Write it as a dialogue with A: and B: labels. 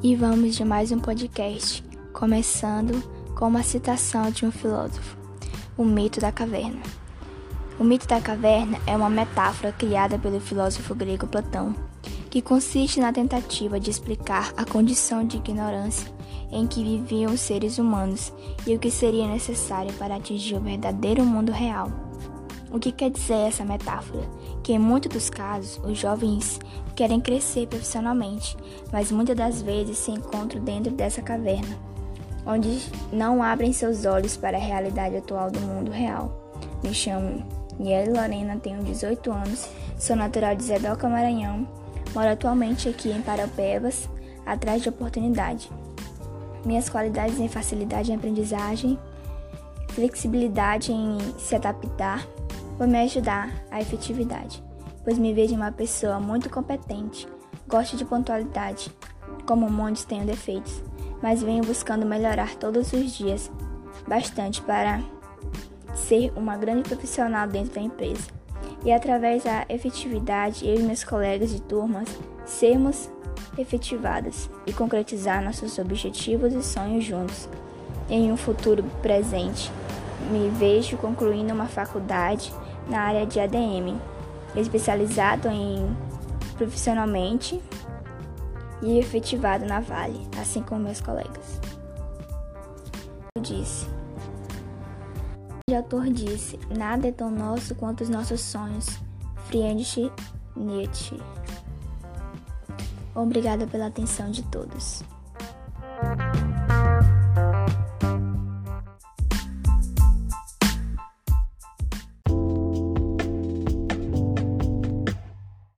A: E vamos de mais um podcast, começando com uma citação de um filósofo: O mito da caverna. O mito da caverna é uma metáfora criada pelo filósofo grego Platão, que consiste na tentativa de explicar a condição de ignorância em que viviam os seres humanos e o que seria necessário para atingir o verdadeiro mundo real. O que quer dizer essa metáfora? Que em muitos dos casos, os jovens querem crescer profissionalmente, mas muitas das vezes se encontram dentro dessa caverna, onde não abrem seus olhos para a realidade atual do mundo real. Me chamo Niele Lorena, tenho 18 anos, sou natural de Zedoca, Maranhão, moro atualmente aqui em Paraupebas, atrás de oportunidade. Minhas qualidades em facilidade em aprendizagem, flexibilidade em se adaptar, vão me ajudar à efetividade, pois me vejo uma pessoa muito competente, gosto de pontualidade, como muitos tenho defeitos, mas venho buscando melhorar todos os dias, bastante para ser uma grande profissional dentro da empresa. E através da efetividade, eu e meus colegas de turmas sermos efetivadas e concretizar nossos objetivos e sonhos juntos. Em um futuro presente, me vejo concluindo uma faculdade na área de ADM, especializado em profissionalmente e efetivado na Vale, assim como meus colegas. Eu disse. O autor disse: Nada é tão nosso quanto os nossos sonhos. Friedrich Nietzsche. Obrigada pela atenção de todos.